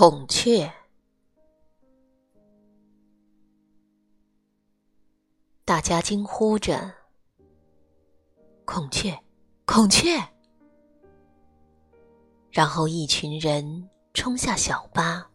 孔雀。大家惊呼着：“孔雀，孔雀！”然后一群人冲下小巴，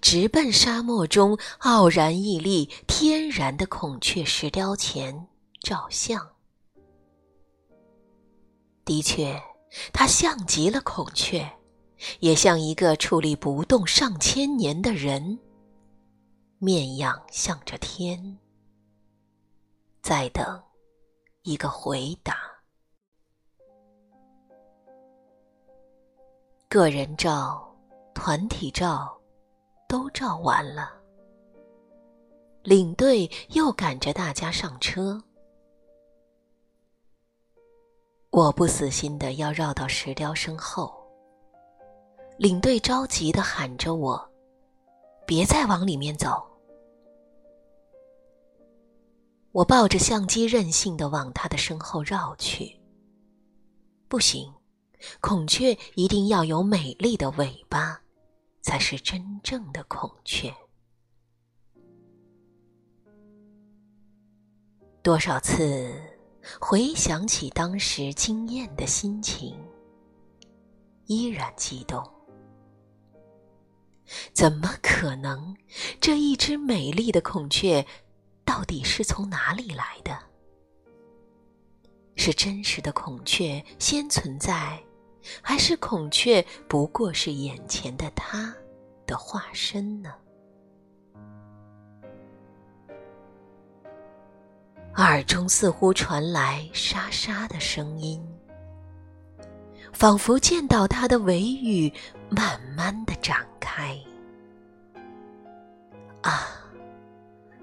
直奔沙漠中傲然屹立、天然的孔雀石雕前照相。的确，它像极了孔雀，也像一个矗立不动上千年的人，面仰向着天。在等一个回答。个人照、团体照都照完了，领队又赶着大家上车。我不死心的要绕到石雕身后，领队着急的喊着我：“别再往里面走。”我抱着相机，任性的往他的身后绕去。不行，孔雀一定要有美丽的尾巴，才是真正的孔雀。多少次回想起当时惊艳的心情，依然激动。怎么可能？这一只美丽的孔雀。到底是从哪里来的？是真实的孔雀先存在，还是孔雀不过是眼前的他的化身呢？耳中似乎传来沙沙的声音，仿佛见到他的尾羽慢慢的长开。啊！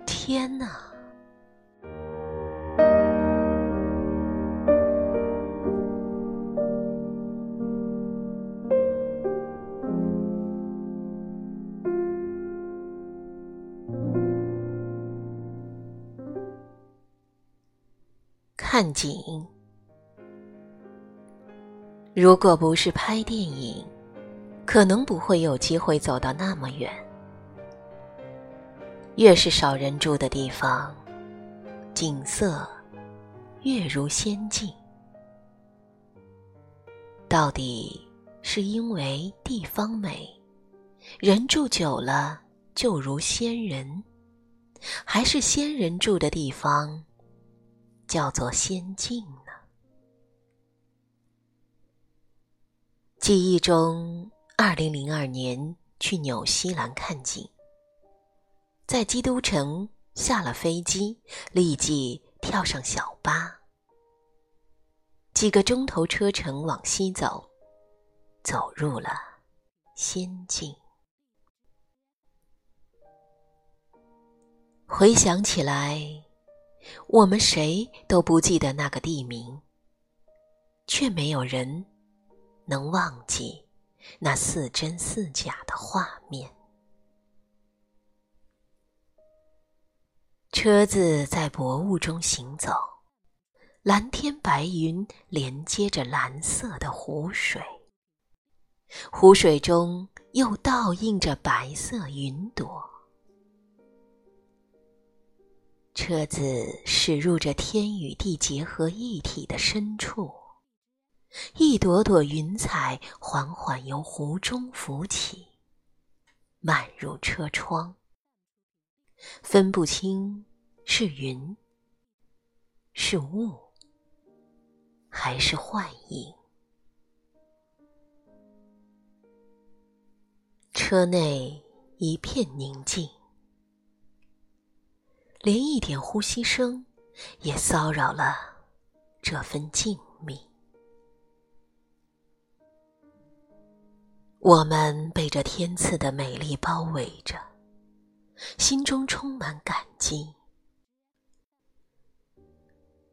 天哪！看景，如果不是拍电影，可能不会有机会走到那么远。越是少人住的地方，景色越如仙境。到底是因为地方美，人住久了就如仙人，还是仙人住的地方叫做仙境呢？记忆中，二零零二年去纽西兰看景。在基督城下了飞机，立即跳上小巴。几个钟头车程往西走，走入了仙境。回想起来，我们谁都不记得那个地名，却没有人能忘记那似真似假的画面。车子在薄雾中行走，蓝天白云连接着蓝色的湖水，湖水中又倒映着白色云朵。车子驶入这天与地结合一体的深处，一朵朵云彩缓缓由湖中浮起，漫入车窗。分不清是云，是雾，还是幻影。车内一片宁静，连一点呼吸声也骚扰了这份静谧。我们被这天赐的美丽包围着。心中充满感激。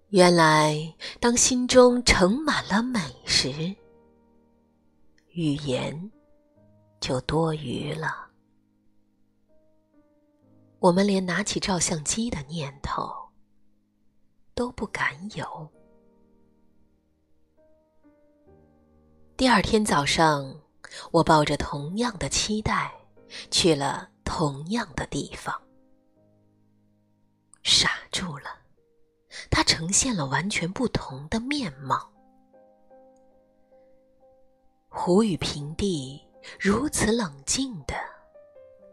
原来，当心中盛满了美时，语言就多余了。我们连拿起照相机的念头都不敢有。第二天早上，我抱着同样的期待，去了同样的地方，傻住了。它呈现了完全不同的面貌。湖与平地如此冷静的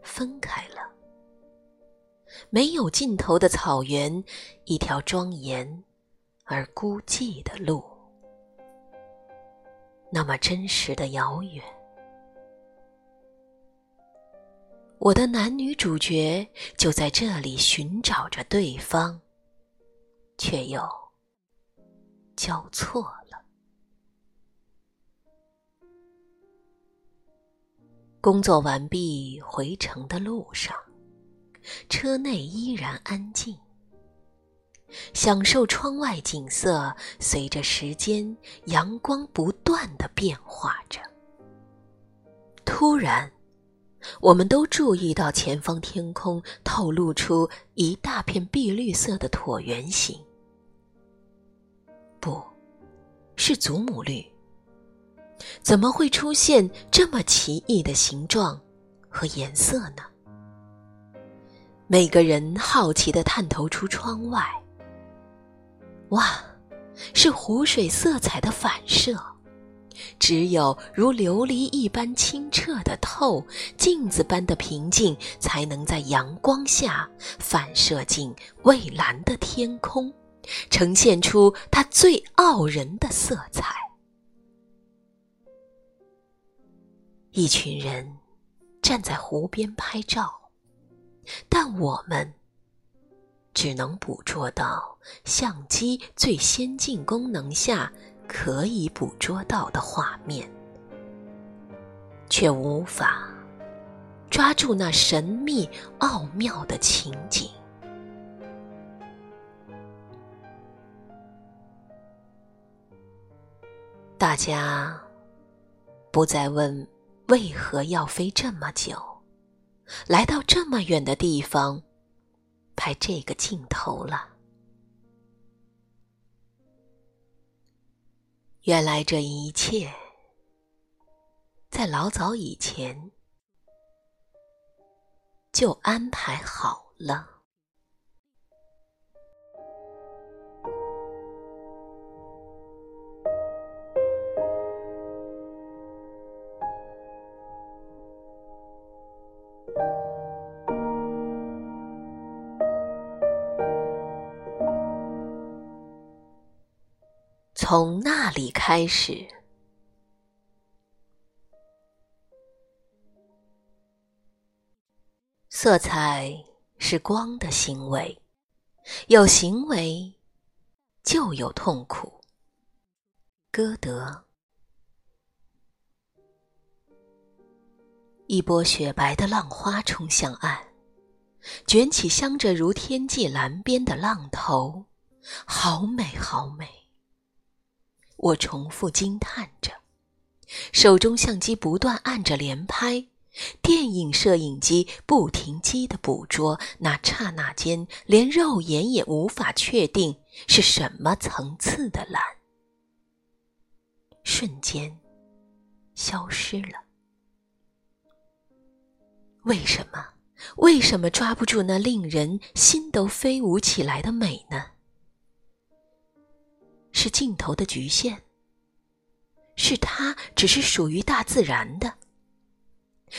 分开了。没有尽头的草原，一条庄严而孤寂的路，那么真实的遥远。我的男女主角就在这里寻找着对方，却又交错了。工作完毕，回城的路上。车内依然安静，享受窗外景色，随着时间，阳光不断的变化着。突然，我们都注意到前方天空透露出一大片碧绿色的椭圆形，不，是祖母绿。怎么会出现这么奇异的形状和颜色呢？每个人好奇地探头出窗外，哇，是湖水色彩的反射。只有如琉璃一般清澈的透，镜子般的平静，才能在阳光下反射进蔚蓝的天空，呈现出它最傲人的色彩。一群人站在湖边拍照。但我们只能捕捉到相机最先进功能下可以捕捉到的画面，却无法抓住那神秘奥妙的情景。大家不再问为何要飞这么久。来到这么远的地方，拍这个镜头了。原来这一切，在老早以前就安排好了。从那里开始，色彩是光的行为，有行为就有痛苦。歌德。一波雪白的浪花冲向岸，卷起镶着如天际蓝边的浪头，好美，好美。我重复惊叹着，手中相机不断按着连拍，电影摄影机不停机的捕捉那刹那间连肉眼也无法确定是什么层次的蓝，瞬间消失了。为什么？为什么抓不住那令人心都飞舞起来的美呢？是镜头的局限，是它只是属于大自然的，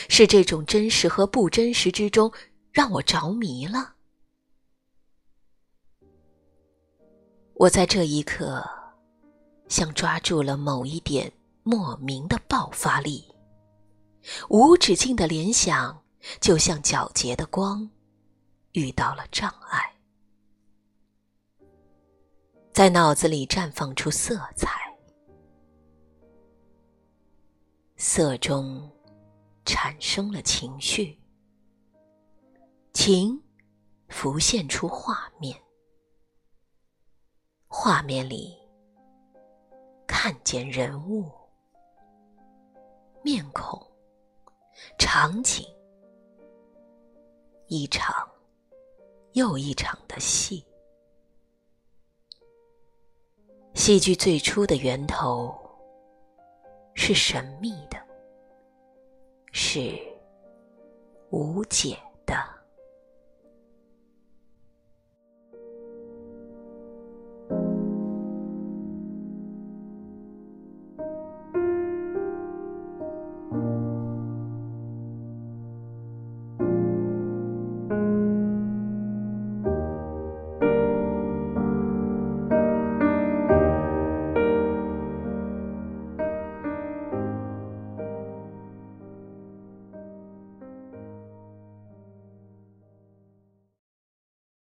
是这种真实和不真实之中让我着迷了。我在这一刻，像抓住了某一点莫名的爆发力，无止境的联想，就像皎洁的光遇到了障碍。在脑子里绽放出色彩，色中产生了情绪，情浮现出画面，画面里看见人物、面孔、场景，一场又一场的戏。戏剧最初的源头是神秘的、是无解。